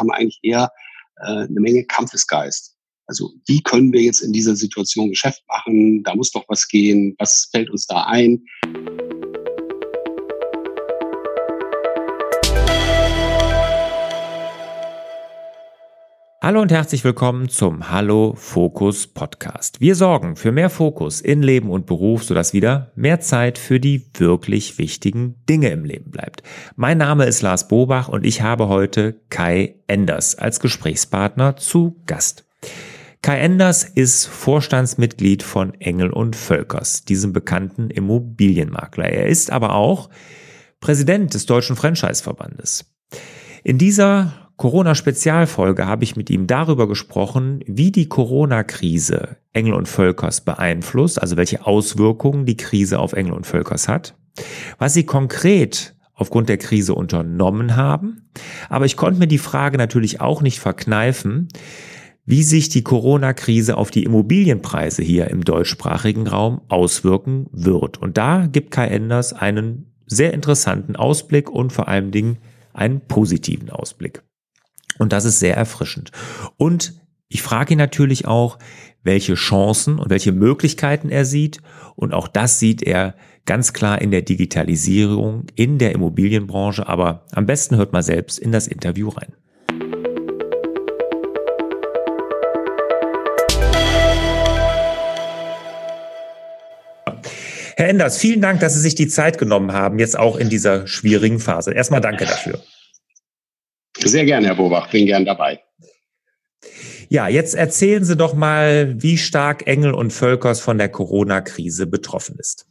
haben eigentlich eher äh, eine Menge Kampfesgeist. Also wie können wir jetzt in dieser Situation Geschäft machen? Da muss doch was gehen. Was fällt uns da ein? Hallo und herzlich willkommen zum Hallo Fokus Podcast. Wir sorgen für mehr Fokus in Leben und Beruf, sodass wieder mehr Zeit für die wirklich wichtigen Dinge im Leben bleibt. Mein Name ist Lars Bobach und ich habe heute Kai Enders als Gesprächspartner zu Gast. Kai Enders ist Vorstandsmitglied von Engel und Völkers, diesem bekannten Immobilienmakler. Er ist aber auch Präsident des Deutschen Franchise-Verbandes. In dieser Corona-Spezialfolge habe ich mit ihm darüber gesprochen, wie die Corona-Krise Engel und Völkers beeinflusst, also welche Auswirkungen die Krise auf Engel und Völkers hat, was sie konkret aufgrund der Krise unternommen haben. Aber ich konnte mir die Frage natürlich auch nicht verkneifen, wie sich die Corona-Krise auf die Immobilienpreise hier im deutschsprachigen Raum auswirken wird. Und da gibt Kai Enders einen sehr interessanten Ausblick und vor allen Dingen einen positiven Ausblick. Und das ist sehr erfrischend. Und ich frage ihn natürlich auch, welche Chancen und welche Möglichkeiten er sieht. Und auch das sieht er ganz klar in der Digitalisierung, in der Immobilienbranche. Aber am besten hört mal selbst in das Interview rein. Herr Enders, vielen Dank, dass Sie sich die Zeit genommen haben, jetzt auch in dieser schwierigen Phase. Erstmal danke dafür. Sehr gerne, Herr Bobach, bin gern dabei. Ja, jetzt erzählen Sie doch mal, wie stark Engel und Völkers von der Corona-Krise betroffen ist.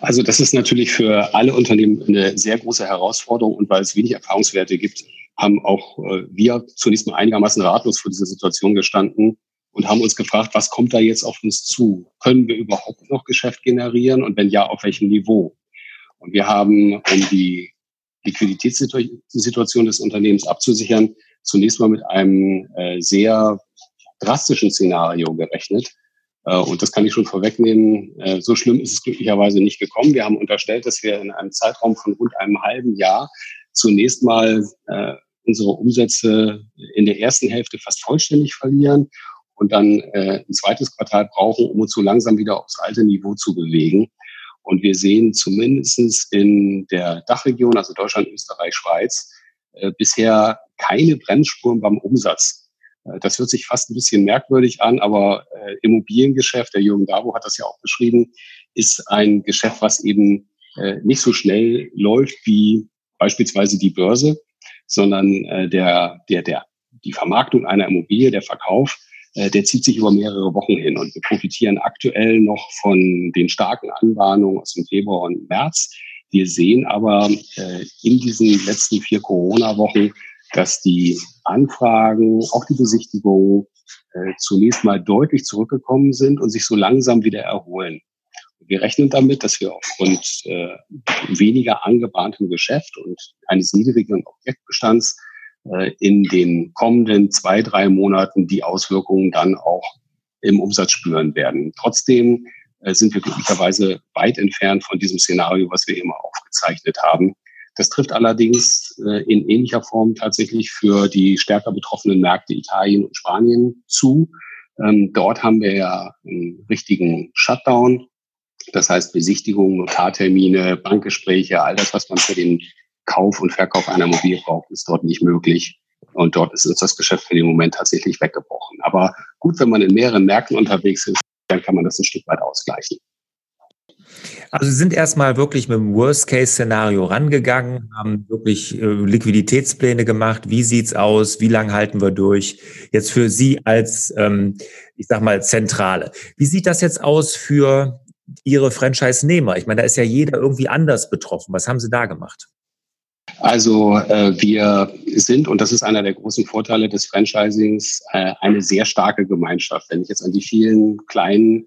Also das ist natürlich für alle Unternehmen eine sehr große Herausforderung und weil es wenig Erfahrungswerte gibt, haben auch äh, wir zunächst mal einigermaßen ratlos vor dieser Situation gestanden und haben uns gefragt, was kommt da jetzt auf uns zu? Können wir überhaupt noch Geschäft generieren und wenn ja, auf welchem Niveau? Und wir haben, um die Liquiditätssituation des Unternehmens abzusichern, zunächst mal mit einem äh, sehr drastischen Szenario gerechnet. Äh, und das kann ich schon vorwegnehmen. Äh, so schlimm ist es glücklicherweise nicht gekommen. Wir haben unterstellt, dass wir in einem Zeitraum von rund einem halben Jahr zunächst mal äh, unsere Umsätze in der ersten Hälfte fast vollständig verlieren und dann äh, ein zweites Quartal brauchen, um uns so langsam wieder aufs alte Niveau zu bewegen. Und wir sehen zumindest in der Dachregion, also Deutschland, Österreich, Schweiz, äh, bisher keine Bremsspuren beim Umsatz. Äh, das hört sich fast ein bisschen merkwürdig an, aber äh, Immobiliengeschäft, der Jürgen Davo hat das ja auch beschrieben, ist ein Geschäft, was eben äh, nicht so schnell läuft wie beispielsweise die Börse, sondern der, der, der, die Vermarktung einer Immobilie, der Verkauf, der zieht sich über mehrere Wochen hin. Und wir profitieren aktuell noch von den starken Anbahnungen aus dem Februar und März. Wir sehen aber äh, in diesen letzten vier Corona-Wochen, dass die Anfragen, auch die Besichtigungen äh, zunächst mal deutlich zurückgekommen sind und sich so langsam wieder erholen. Wir rechnen damit, dass wir aufgrund äh, weniger angebahntem Geschäft und eines niedrigeren Objektbestands äh, in den kommenden zwei, drei Monaten die Auswirkungen dann auch im Umsatz spüren werden. Trotzdem äh, sind wir glücklicherweise weit entfernt von diesem Szenario, was wir immer aufgezeichnet haben. Das trifft allerdings äh, in ähnlicher Form tatsächlich für die stärker betroffenen Märkte Italien und Spanien zu. Ähm, dort haben wir ja einen richtigen Shutdown. Das heißt Besichtigungen, Notartermine, Bankgespräche, all das, was man für den Kauf und Verkauf einer Immobilie ist dort nicht möglich. Und dort ist uns das Geschäft für den Moment tatsächlich weggebrochen. Aber gut, wenn man in mehreren Märkten unterwegs ist, dann kann man das ein Stück weit ausgleichen. Also Sie sind erstmal wirklich mit dem Worst-Case-Szenario rangegangen, haben wirklich äh, Liquiditätspläne gemacht. Wie sieht's aus? Wie lange halten wir durch? Jetzt für Sie als, ähm, ich sag mal, Zentrale. Wie sieht das jetzt aus für Ihre Franchise-Nehmer? Ich meine, da ist ja jeder irgendwie anders betroffen. Was haben Sie da gemacht? Also äh, wir sind, und das ist einer der großen Vorteile des Franchisings, äh, eine sehr starke Gemeinschaft. Wenn ich jetzt an die vielen kleinen,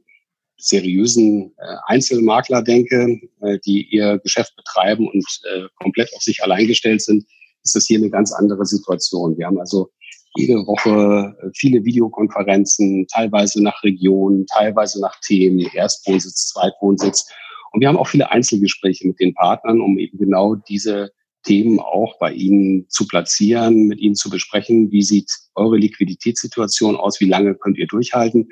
seriösen äh, Einzelmakler denke, äh, die ihr Geschäft betreiben und äh, komplett auf sich allein gestellt sind, ist das hier eine ganz andere Situation. Wir haben also jede Woche äh, viele Videokonferenzen, teilweise nach Region, teilweise nach Themen, Erstwohnsitz, Zweitwohnsitz. Und wir haben auch viele Einzelgespräche mit den Partnern, um eben genau diese Themen auch bei Ihnen zu platzieren, mit Ihnen zu besprechen. Wie sieht eure Liquiditätssituation aus? Wie lange könnt ihr durchhalten?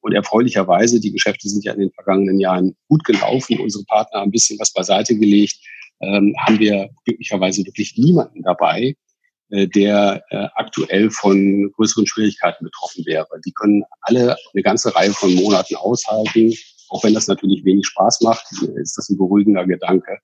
Und erfreulicherweise, die Geschäfte sind ja in den vergangenen Jahren gut gelaufen. Unsere Partner haben ein bisschen was beiseite gelegt. Ähm, haben wir glücklicherweise wirklich niemanden dabei, äh, der äh, aktuell von größeren Schwierigkeiten betroffen wäre. Die können alle eine ganze Reihe von Monaten aushalten. Auch wenn das natürlich wenig Spaß macht, ist das ein beruhigender Gedanke.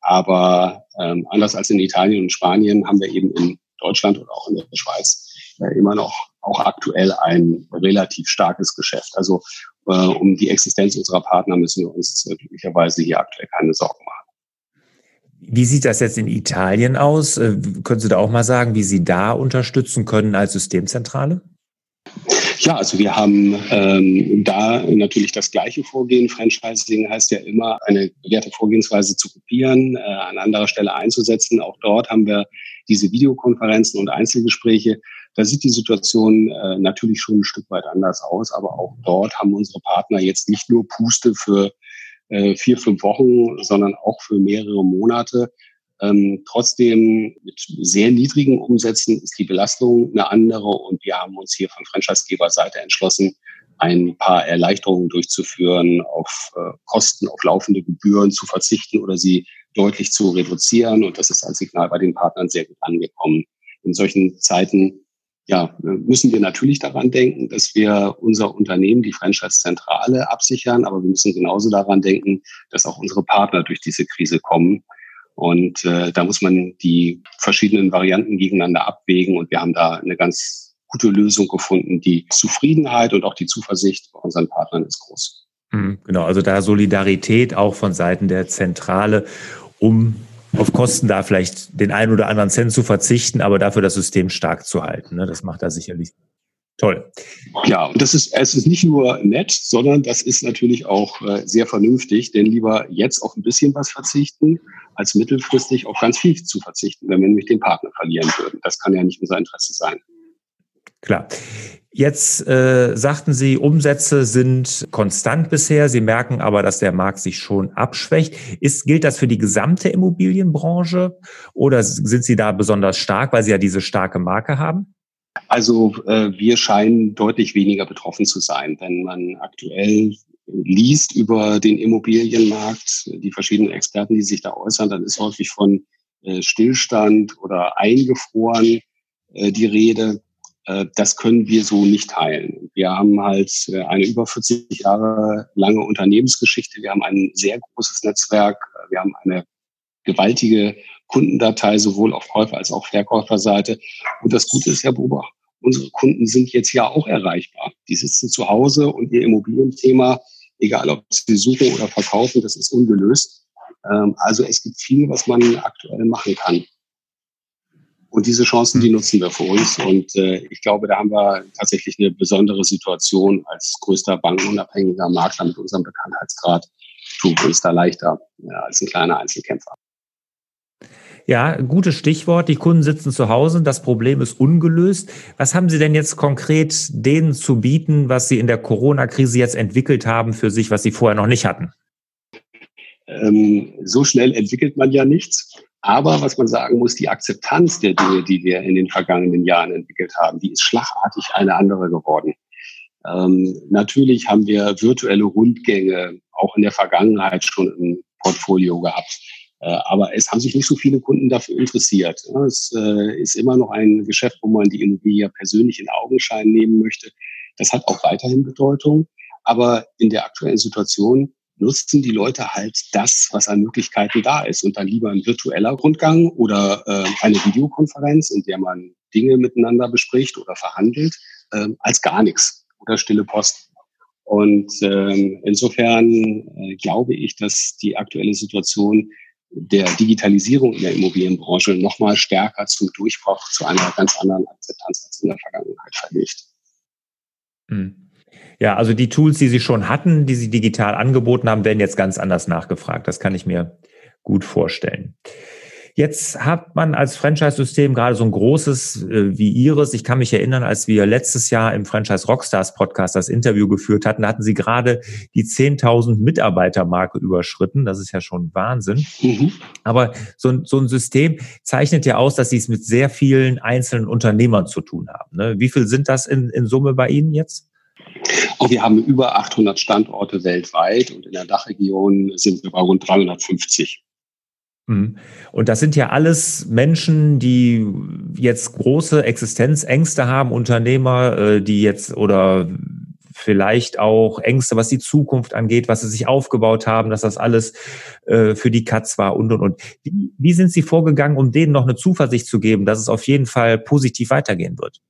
Aber ähm, anders als in Italien und Spanien haben wir eben in Deutschland oder auch in der Schweiz äh, immer noch auch aktuell ein relativ starkes Geschäft. Also äh, um die Existenz unserer Partner müssen wir uns äh, glücklicherweise hier aktuell keine Sorgen machen. Wie sieht das jetzt in Italien aus? Äh, können Sie da auch mal sagen, wie Sie da unterstützen können als Systemzentrale? Ja, also wir haben ähm, da natürlich das gleiche Vorgehen. Franchising heißt ja immer, eine bewährte Vorgehensweise zu kopieren, äh, an anderer Stelle einzusetzen. Auch dort haben wir diese Videokonferenzen und Einzelgespräche. Da sieht die Situation äh, natürlich schon ein Stück weit anders aus, aber auch dort haben unsere Partner jetzt nicht nur Puste für äh, vier, fünf Wochen, sondern auch für mehrere Monate ähm, trotzdem mit sehr niedrigen Umsätzen ist die Belastung eine andere und wir haben uns hier von Franchisegeber-Seite entschlossen, ein paar Erleichterungen durchzuführen, auf äh, Kosten, auf laufende Gebühren zu verzichten oder sie deutlich zu reduzieren. Und das ist als Signal bei den Partnern sehr gut angekommen. In solchen Zeiten ja, müssen wir natürlich daran denken, dass wir unser Unternehmen, die Franchise-Zentrale, absichern, aber wir müssen genauso daran denken, dass auch unsere Partner durch diese Krise kommen und äh, da muss man die verschiedenen Varianten gegeneinander abwägen. Und wir haben da eine ganz gute Lösung gefunden. Die Zufriedenheit und auch die Zuversicht bei unseren Partnern ist groß. Mhm, genau, also da Solidarität auch von Seiten der Zentrale, um auf Kosten da vielleicht den einen oder anderen Cent zu verzichten, aber dafür das System stark zu halten. Ne? Das macht da sicherlich toll. Ja, und das ist, es ist nicht nur nett, sondern das ist natürlich auch äh, sehr vernünftig, denn lieber jetzt auf ein bisschen was verzichten, als mittelfristig auf ganz viel zu verzichten, wenn wir nämlich den Partner verlieren würden. Das kann ja nicht unser Interesse sein. Klar. Jetzt äh, sagten Sie, Umsätze sind konstant bisher. Sie merken aber, dass der Markt sich schon abschwächt. Ist, gilt das für die gesamte Immobilienbranche oder sind Sie da besonders stark, weil Sie ja diese starke Marke haben? Also äh, wir scheinen deutlich weniger betroffen zu sein, wenn man aktuell liest über den Immobilienmarkt, die verschiedenen Experten, die sich da äußern, dann ist häufig von äh, Stillstand oder eingefroren äh, die Rede. Äh, das können wir so nicht teilen. Wir haben halt eine über 40 Jahre lange Unternehmensgeschichte. Wir haben ein sehr großes Netzwerk. Wir haben eine gewaltige Kundendatei, sowohl auf Käufer- als auch Verkäuferseite. Und das Gute ist, Herr Buber, unsere Kunden sind jetzt ja auch erreichbar. Die sitzen zu Hause und ihr Immobilienthema egal ob sie suchen oder verkaufen, das ist ungelöst. Ähm, also es gibt viel, was man aktuell machen kann. Und diese Chancen, die nutzen wir für uns. Und äh, ich glaube, da haben wir tatsächlich eine besondere Situation als größter bankenunabhängiger Makler mit unserem Bekanntheitsgrad. Tun wir uns da leichter ja, als ein kleiner Einzelkämpfer. Ja, gutes Stichwort. Die Kunden sitzen zu Hause. Das Problem ist ungelöst. Was haben Sie denn jetzt konkret denen zu bieten, was Sie in der Corona-Krise jetzt entwickelt haben für sich, was Sie vorher noch nicht hatten? Ähm, so schnell entwickelt man ja nichts. Aber was man sagen muss, die Akzeptanz der Dinge, die wir in den vergangenen Jahren entwickelt haben, die ist schlagartig eine andere geworden. Ähm, natürlich haben wir virtuelle Rundgänge auch in der Vergangenheit schon im Portfolio gehabt. Äh, aber es haben sich nicht so viele Kunden dafür interessiert. Es äh, ist immer noch ein Geschäft, wo man die Immobilie persönlich in Augenschein nehmen möchte. Das hat auch weiterhin Bedeutung. Aber in der aktuellen Situation nutzen die Leute halt das, was an Möglichkeiten da ist. Und dann lieber ein virtueller Rundgang oder äh, eine Videokonferenz, in der man Dinge miteinander bespricht oder verhandelt, als gar nichts oder stille Post. Und ähm, insofern glaube ich, dass die aktuelle Situation der Digitalisierung in der Immobilienbranche nochmal stärker zum Durchbruch zu einer ganz anderen Akzeptanz als in der Vergangenheit verlegt. Hm. Ja, also die Tools, die Sie schon hatten, die Sie digital angeboten haben, werden jetzt ganz anders nachgefragt. Das kann ich mir gut vorstellen. Jetzt hat man als Franchise-System gerade so ein großes äh, wie Ihres. Ich kann mich erinnern, als wir letztes Jahr im Franchise Rockstars Podcast das Interview geführt hatten, hatten Sie gerade die 10.000 Mitarbeiter-Marke überschritten. Das ist ja schon Wahnsinn. Mhm. Aber so, so ein System zeichnet ja aus, dass Sie es mit sehr vielen einzelnen Unternehmern zu tun haben. Ne? Wie viel sind das in, in Summe bei Ihnen jetzt? Und wir haben über 800 Standorte weltweit und in der Dachregion sind wir bei rund 350. Mhm. Und das sind ja alles Menschen, die jetzt große Existenzängste haben, Unternehmer, äh, die jetzt oder vielleicht auch Ängste, was die Zukunft angeht, was sie sich aufgebaut haben, dass das alles äh, für die Katz war und und und. Wie, sind Sie vorgegangen, um denen noch eine Zuversicht zu geben, dass es auf jeden Fall positiv weitergehen wird?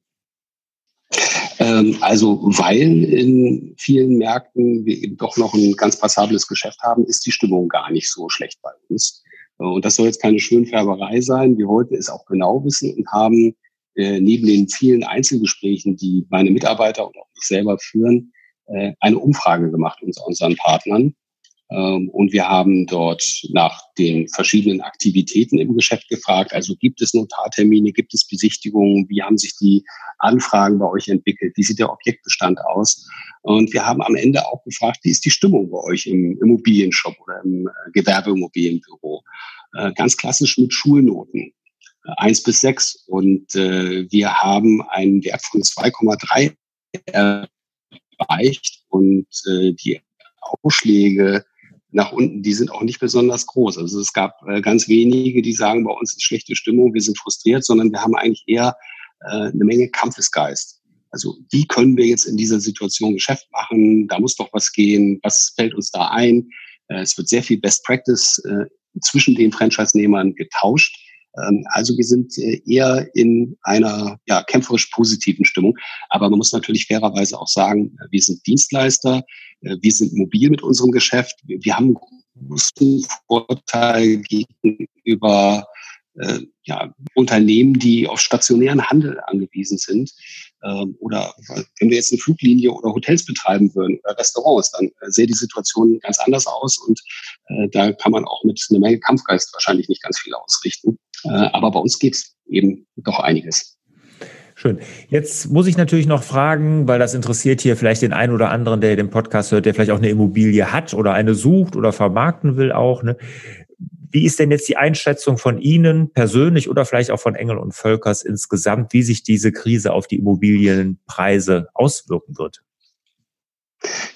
Ähm, also weil in vielen Märkten wir eben doch noch ein ganz passables Geschäft haben, ist die Stimmung gar nicht so schlecht bei uns. Und das soll jetzt keine Schönfärberei sein. Wir wollten es auch genau wissen und haben äh, neben den vielen Einzelgesprächen, die meine Mitarbeiter und auch ich selber führen, äh, eine Umfrage gemacht unter unseren Partnern und wir haben dort nach den verschiedenen Aktivitäten im Geschäft gefragt. Also gibt es Notartermine, gibt es Besichtigungen? Wie haben sich die Anfragen bei euch entwickelt? Wie sieht der Objektbestand aus? Und wir haben am Ende auch gefragt, wie ist die Stimmung bei euch im Immobilienshop oder im äh, Gewerbeimmobilienbüro? Äh, ganz klassisch mit Schulnoten. Äh, eins bis sechs. Und wir haben einen Wert von 2,3 erreicht und die Ausschläge nach unten, die sind auch nicht besonders groß. Also es gab äh, ganz wenige, die sagen, bei uns ist schlechte Stimmung, wir sind frustriert, sondern wir haben eigentlich eher äh, eine Menge Kampfesgeist. Also wie können wir jetzt in dieser Situation Geschäft machen? Da muss doch was gehen. Was fällt uns da ein? Äh, es wird sehr viel Best Practice äh, zwischen den Franchise-Nehmern getauscht. Ähm, also wir sind äh, eher in einer ja, kämpferisch positiven Stimmung. Aber man muss natürlich fairerweise auch sagen, wir sind Dienstleister, wir sind mobil mit unserem Geschäft, wir haben einen großen Vorteil gegenüber äh, ja, Unternehmen, die auf stationären Handel angewiesen sind. Ähm, oder wenn wir jetzt eine Fluglinie oder Hotels betreiben würden oder Restaurants, dann äh, sähe die Situation ganz anders aus und äh, da kann man auch mit einer Menge Kampfgeist wahrscheinlich nicht ganz viel ausrichten. Äh, aber bei uns geht eben doch einiges. Schön. Jetzt muss ich natürlich noch fragen, weil das interessiert hier vielleicht den einen oder anderen, der den Podcast hört, der vielleicht auch eine Immobilie hat oder eine sucht oder vermarkten will auch. Ne? Wie ist denn jetzt die Einschätzung von Ihnen persönlich oder vielleicht auch von Engel und Völkers insgesamt, wie sich diese Krise auf die Immobilienpreise auswirken wird?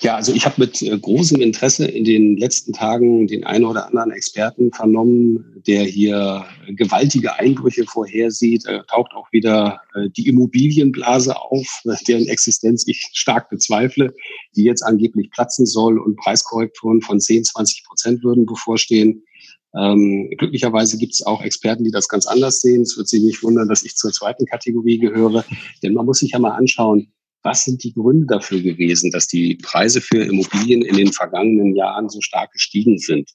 Ja, also ich habe mit äh, großem Interesse in den letzten Tagen den einen oder anderen Experten vernommen, der hier gewaltige Einbrüche vorhersieht. Er taucht auch wieder äh, die Immobilienblase auf, deren Existenz ich stark bezweifle, die jetzt angeblich platzen soll und Preiskorrekturen von 10, 20 Prozent würden bevorstehen. Ähm, glücklicherweise gibt es auch Experten, die das ganz anders sehen. Es wird Sie nicht wundern, dass ich zur zweiten Kategorie gehöre. Denn man muss sich ja mal anschauen, was sind die Gründe dafür gewesen, dass die Preise für Immobilien in den vergangenen Jahren so stark gestiegen sind?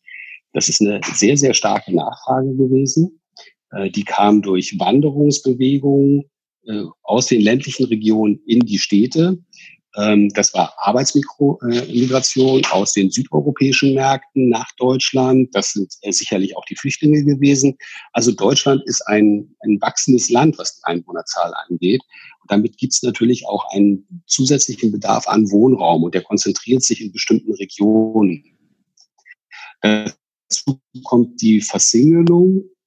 Das ist eine sehr, sehr starke Nachfrage gewesen. Äh, die kam durch Wanderungsbewegungen äh, aus den ländlichen Regionen in die Städte. Ähm, das war Arbeitsmigration aus den südeuropäischen Märkten nach Deutschland. Das sind äh, sicherlich auch die Flüchtlinge gewesen. Also Deutschland ist ein, ein wachsendes Land, was die Einwohnerzahl angeht. Und damit gibt es natürlich auch einen zusätzlichen Bedarf an Wohnraum und der konzentriert sich in bestimmten Regionen. Dazu kommt die Versingelung äh,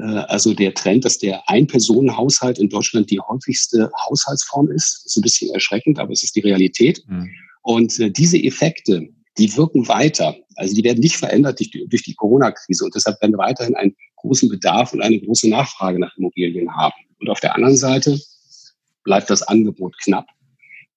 also der Trend, dass der Ein-Personen-Haushalt in Deutschland die häufigste Haushaltsform ist, ist ein bisschen erschreckend, aber es ist die Realität. Mhm. Und äh, diese Effekte, die wirken weiter. Also die werden nicht verändert durch die, durch die Corona-Krise. Und deshalb werden wir weiterhin einen großen Bedarf und eine große Nachfrage nach Immobilien haben. Und auf der anderen Seite bleibt das Angebot knapp.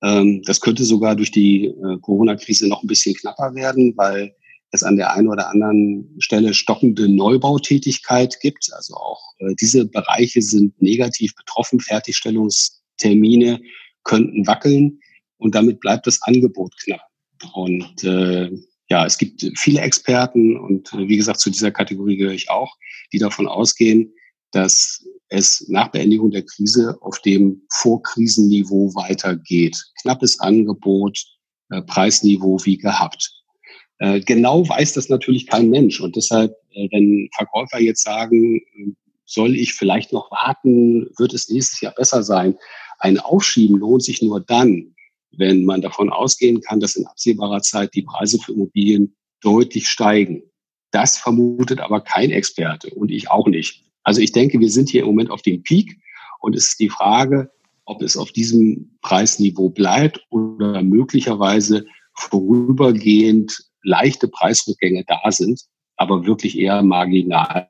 Ähm, das könnte sogar durch die äh, Corona-Krise noch ein bisschen knapper werden, weil es an der einen oder anderen Stelle stockende Neubautätigkeit gibt. Also auch äh, diese Bereiche sind negativ betroffen. Fertigstellungstermine könnten wackeln und damit bleibt das Angebot knapp. Und äh, ja, es gibt viele Experten und äh, wie gesagt, zu dieser Kategorie gehöre ich auch, die davon ausgehen, dass es nach Beendigung der Krise auf dem Vorkrisenniveau weitergeht. Knappes Angebot, äh, Preisniveau wie gehabt. Äh, genau weiß das natürlich kein Mensch und deshalb äh, wenn Verkäufer jetzt sagen, soll ich vielleicht noch warten, wird es nächstes Jahr besser sein? Ein Aufschieben lohnt sich nur dann, wenn man davon ausgehen kann, dass in absehbarer Zeit die Preise für Immobilien deutlich steigen. Das vermutet aber kein Experte und ich auch nicht. Also ich denke, wir sind hier im Moment auf dem Peak und es ist die Frage, ob es auf diesem Preisniveau bleibt oder möglicherweise vorübergehend leichte Preisrückgänge da sind, aber wirklich eher marginal.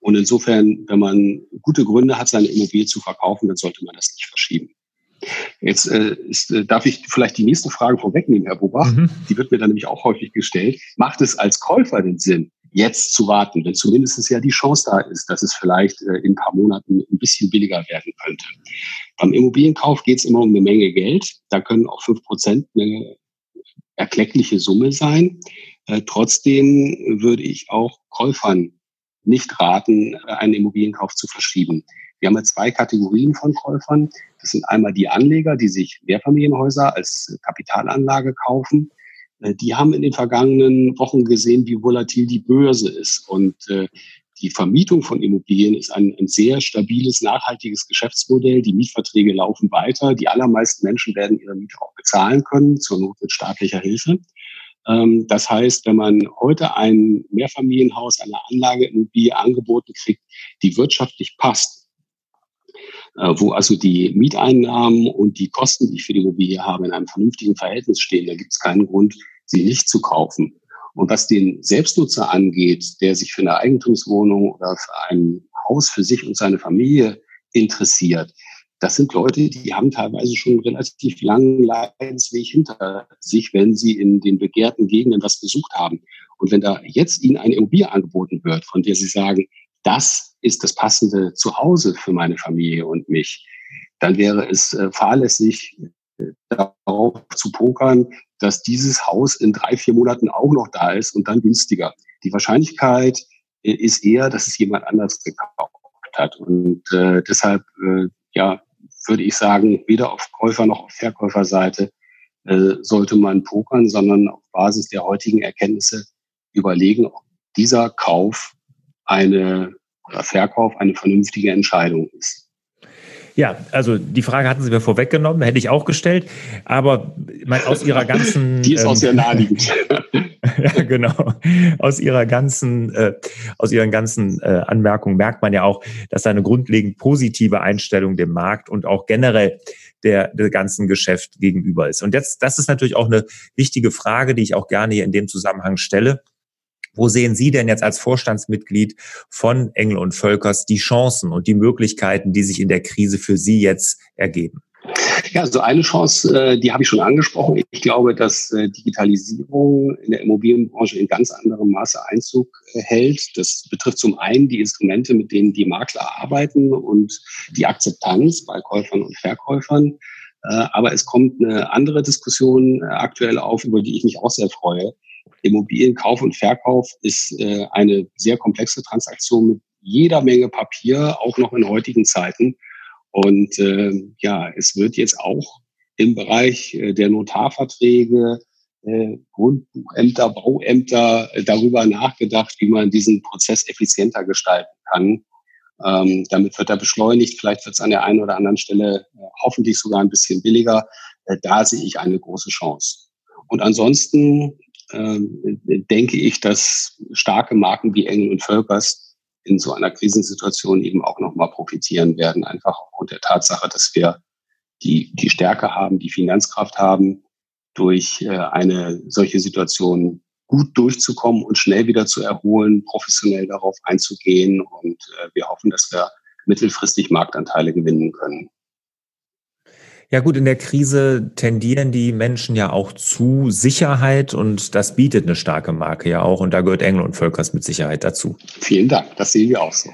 Und insofern, wenn man gute Gründe hat, seine Immobilie zu verkaufen, dann sollte man das nicht verschieben. Jetzt äh, ist, äh, darf ich vielleicht die nächste Frage vorwegnehmen, Herr Bobach. Mhm. Die wird mir dann nämlich auch häufig gestellt. Macht es als Käufer den Sinn, jetzt zu warten, wenn zumindest ja die Chance da ist, dass es vielleicht äh, in ein paar Monaten ein bisschen billiger werden könnte? Beim Immobilienkauf geht es immer um eine Menge Geld. Da können auch fünf Prozent eine erkleckliche Summe sein. Äh, trotzdem würde ich auch Käufern nicht raten, einen Immobilienkauf zu verschieben. Wir haben ja zwei Kategorien von Käufern. Das sind einmal die Anleger, die sich Mehrfamilienhäuser als Kapitalanlage kaufen. Äh, die haben in den vergangenen Wochen gesehen, wie volatil die Börse ist. Und äh, die Vermietung von Immobilien ist ein, ein, sehr stabiles, nachhaltiges Geschäftsmodell. Die Mietverträge laufen weiter. Die allermeisten Menschen werden ihre Miete auch bezahlen können, zur Not mit staatlicher Hilfe. Ähm, das heißt, wenn man heute ein Mehrfamilienhaus, eine Anlageimmobilie angeboten kriegt, die wirtschaftlich passt, äh, wo also die Mieteinnahmen und die Kosten, die ich für die Immobilie habe, in einem vernünftigen Verhältnis stehen. Da gibt es keinen Grund, sie nicht zu kaufen. Und was den Selbstnutzer angeht, der sich für eine Eigentumswohnung oder für ein Haus für sich und seine Familie interessiert, das sind Leute, die haben teilweise schon einen relativ langen Leidensweg hinter sich, wenn sie in den begehrten Gegenden was besucht haben. Und wenn da jetzt ihnen eine Immobilie angeboten wird, von der sie sagen, das ist das passende Zuhause für meine Familie und mich, dann wäre es äh, fahrlässig, äh, darauf zu pokern, dass dieses Haus in drei, vier Monaten auch noch da ist und dann günstiger. Die Wahrscheinlichkeit äh, ist eher, dass es jemand anders gekauft hat. Und äh, deshalb, äh, ja, würde ich sagen, weder auf Käufer noch auf Verkäuferseite äh, sollte man pokern, sondern auf Basis der heutigen Erkenntnisse überlegen, ob dieser Kauf eine oder Verkauf eine vernünftige Entscheidung ist. Ja, also die Frage hatten Sie mir vorweggenommen, hätte ich auch gestellt, aber mein, aus Ihrer ganzen... Die ist auch sehr naheliegend. ja, genau. Aus Ihrer ganzen, äh, aus Ihren ganzen äh, Anmerkungen merkt man ja auch, dass da eine grundlegend positive Einstellung dem Markt und auch generell der, der ganzen Geschäft gegenüber ist. Und jetzt, das ist natürlich auch eine wichtige Frage, die ich auch gerne hier in dem Zusammenhang stelle. Wo sehen Sie denn jetzt als Vorstandsmitglied von Engel und Völkers die Chancen und die Möglichkeiten, die sich in der Krise für Sie jetzt ergeben? Ja, also eine Chance, äh, die habe ich schon angesprochen. Ich glaube, dass äh, Digitalisierung in der Immobilienbranche in ganz anderem Maße Einzug äh, hält. Das betrifft zum einen die Instrumente, mit denen die Makler arbeiten und die Akzeptanz bei Käufern und Verkäufern. Aber es kommt eine andere Diskussion aktuell auf, über die ich mich auch sehr freue. Immobilienkauf und Verkauf ist äh, eine sehr komplexe Transaktion mit jeder Menge Papier, auch noch in heutigen Zeiten. Und äh, ja, es wird jetzt auch im Bereich äh, der Notarverträge, äh, Grundbuchämter, Bauämter äh, darüber nachgedacht, wie man diesen Prozess effizienter gestalten kann. Ähm, damit wird er beschleunigt. Vielleicht wird es an der einen oder anderen Stelle äh, hoffentlich sogar ein bisschen billiger. Äh, da sehe ich eine große Chance. Und ansonsten ähm, denke ich, dass starke Marken wie Engel und Völkers in so einer Krisensituation eben auch nochmal profitieren werden, einfach aufgrund der Tatsache, dass wir die, die Stärke haben, die Finanzkraft haben, durch äh, eine solche Situation gut durchzukommen und schnell wieder zu erholen, professionell darauf einzugehen. Und äh, wir hoffen, dass wir mittelfristig Marktanteile gewinnen können. Ja gut, in der Krise tendieren die Menschen ja auch zu Sicherheit und das bietet eine starke Marke ja auch und da gehört Engel und Völkers mit Sicherheit dazu. Vielen Dank, das sehen wir auch so.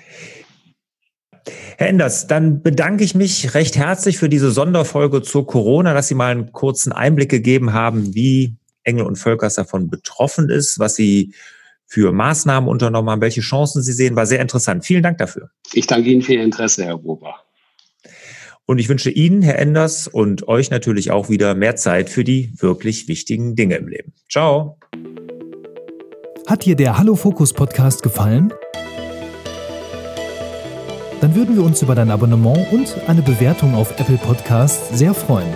Herr Enders, dann bedanke ich mich recht herzlich für diese Sonderfolge zur Corona, dass Sie mal einen kurzen Einblick gegeben haben, wie Engel und Völkers davon betroffen ist, was Sie für Maßnahmen unternommen haben, welche Chancen Sie sehen. War sehr interessant. Vielen Dank dafür. Ich danke Ihnen für Ihr Interesse, Herr Bober. Und ich wünsche Ihnen, Herr Enders, und euch natürlich auch wieder mehr Zeit für die wirklich wichtigen Dinge im Leben. Ciao. Hat dir der Hallo Fokus Podcast gefallen? Dann würden wir uns über dein Abonnement und eine Bewertung auf Apple Podcasts sehr freuen.